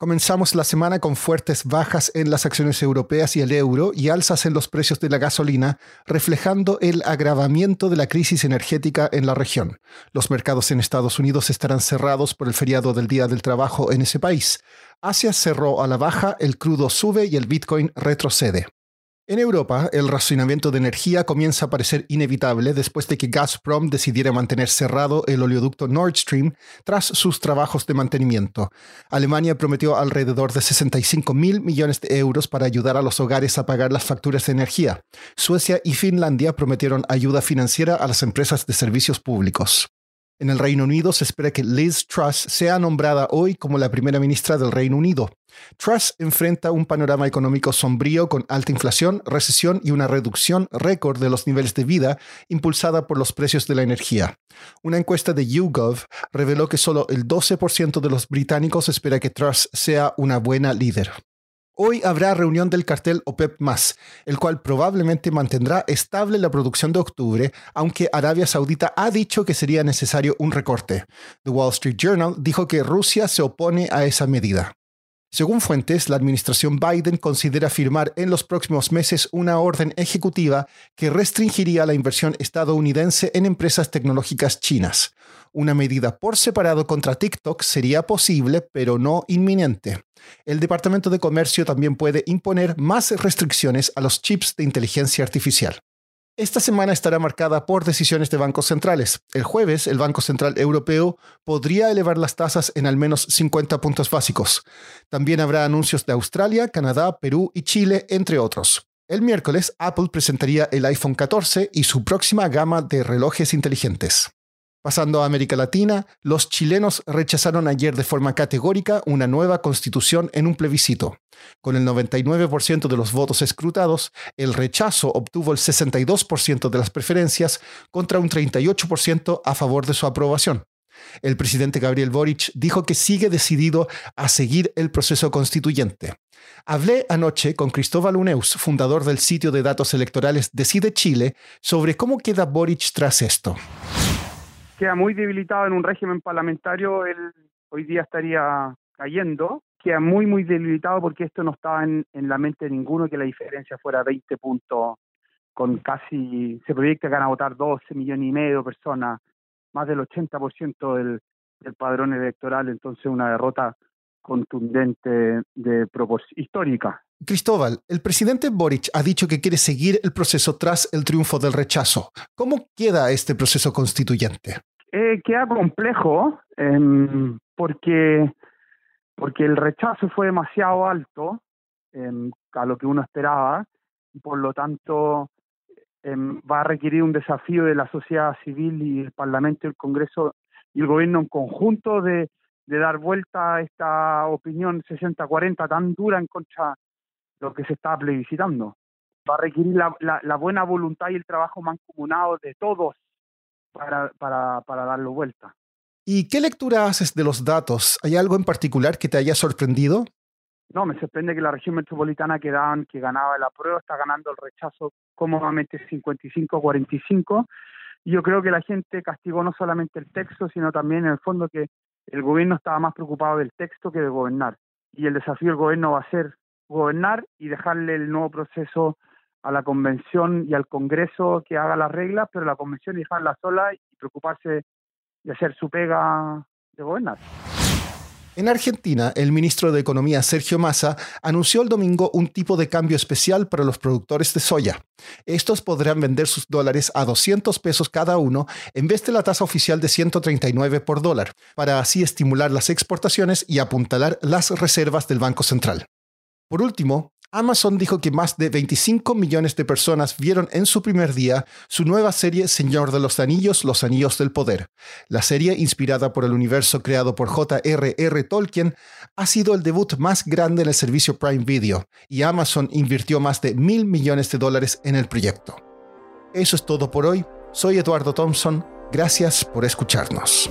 Comenzamos la semana con fuertes bajas en las acciones europeas y el euro y alzas en los precios de la gasolina, reflejando el agravamiento de la crisis energética en la región. Los mercados en Estados Unidos estarán cerrados por el feriado del Día del Trabajo en ese país. Asia cerró a la baja, el crudo sube y el Bitcoin retrocede. En Europa, el racionamiento de energía comienza a parecer inevitable después de que Gazprom decidiera mantener cerrado el oleoducto Nord Stream tras sus trabajos de mantenimiento. Alemania prometió alrededor de 65 mil millones de euros para ayudar a los hogares a pagar las facturas de energía. Suecia y Finlandia prometieron ayuda financiera a las empresas de servicios públicos. En el Reino Unido se espera que Liz Truss sea nombrada hoy como la primera ministra del Reino Unido. Truss enfrenta un panorama económico sombrío con alta inflación, recesión y una reducción récord de los niveles de vida impulsada por los precios de la energía. Una encuesta de YouGov reveló que solo el 12% de los británicos espera que Truss sea una buena líder. Hoy habrá reunión del cartel OPEP, el cual probablemente mantendrá estable la producción de octubre, aunque Arabia Saudita ha dicho que sería necesario un recorte. The Wall Street Journal dijo que Rusia se opone a esa medida. Según fuentes, la administración Biden considera firmar en los próximos meses una orden ejecutiva que restringiría la inversión estadounidense en empresas tecnológicas chinas. Una medida por separado contra TikTok sería posible, pero no inminente. El Departamento de Comercio también puede imponer más restricciones a los chips de inteligencia artificial. Esta semana estará marcada por decisiones de bancos centrales. El jueves, el Banco Central Europeo podría elevar las tasas en al menos 50 puntos básicos. También habrá anuncios de Australia, Canadá, Perú y Chile, entre otros. El miércoles, Apple presentaría el iPhone 14 y su próxima gama de relojes inteligentes. Pasando a América Latina, los chilenos rechazaron ayer de forma categórica una nueva constitución en un plebiscito. Con el 99% de los votos escrutados, el rechazo obtuvo el 62% de las preferencias contra un 38% a favor de su aprobación. El presidente Gabriel Boric dijo que sigue decidido a seguir el proceso constituyente. Hablé anoche con Cristóbal Uneus, fundador del sitio de datos electorales Decide Chile, sobre cómo queda Boric tras esto queda muy debilitado en un régimen parlamentario, él hoy día estaría cayendo. Queda muy, muy debilitado porque esto no estaba en, la mente de ninguno que la diferencia fuera 20 puntos, con casi, se proyecta que van a votar 12 millones y medio de personas, más del 80% del, del padrón electoral, entonces una derrota contundente de proporción histórica. Cristóbal, el presidente Boric ha dicho que quiere seguir el proceso tras el triunfo del rechazo. ¿Cómo queda este proceso constituyente? Eh, queda complejo em, porque, porque el rechazo fue demasiado alto em, a lo que uno esperaba y por lo tanto em, va a requerir un desafío de la sociedad civil y el Parlamento el Congreso y el gobierno en conjunto de, de dar vuelta a esta opinión 60-40 tan dura en contra lo que se está plebiscitando. Va a requerir la, buena voluntad y el trabajo mancomunado de todos para, para, para darlo vuelta. ¿Y qué lectura haces de los datos? ¿Hay algo en particular que te haya sorprendido? No, me sorprende que la región metropolitana que, que ganaba la prueba está ganando el rechazo cómodamente 55-45. Y yo creo que la gente castigó no solamente el texto, sino también en el fondo que el gobierno estaba más preocupado del texto que de gobernar. Y el desafío del gobierno va a ser gobernar y dejarle el nuevo proceso a la convención y al Congreso que haga las reglas, pero la convención dejarla sola y preocuparse de hacer su pega de gobernar. En Argentina, el ministro de Economía Sergio Massa anunció el domingo un tipo de cambio especial para los productores de soya. Estos podrán vender sus dólares a 200 pesos cada uno en vez de la tasa oficial de 139 por dólar, para así estimular las exportaciones y apuntalar las reservas del Banco Central. Por último, Amazon dijo que más de 25 millones de personas vieron en su primer día su nueva serie Señor de los Anillos, Los Anillos del Poder. La serie, inspirada por el universo creado por J.R.R. Tolkien, ha sido el debut más grande en el servicio Prime Video y Amazon invirtió más de mil millones de dólares en el proyecto. Eso es todo por hoy. Soy Eduardo Thompson. Gracias por escucharnos.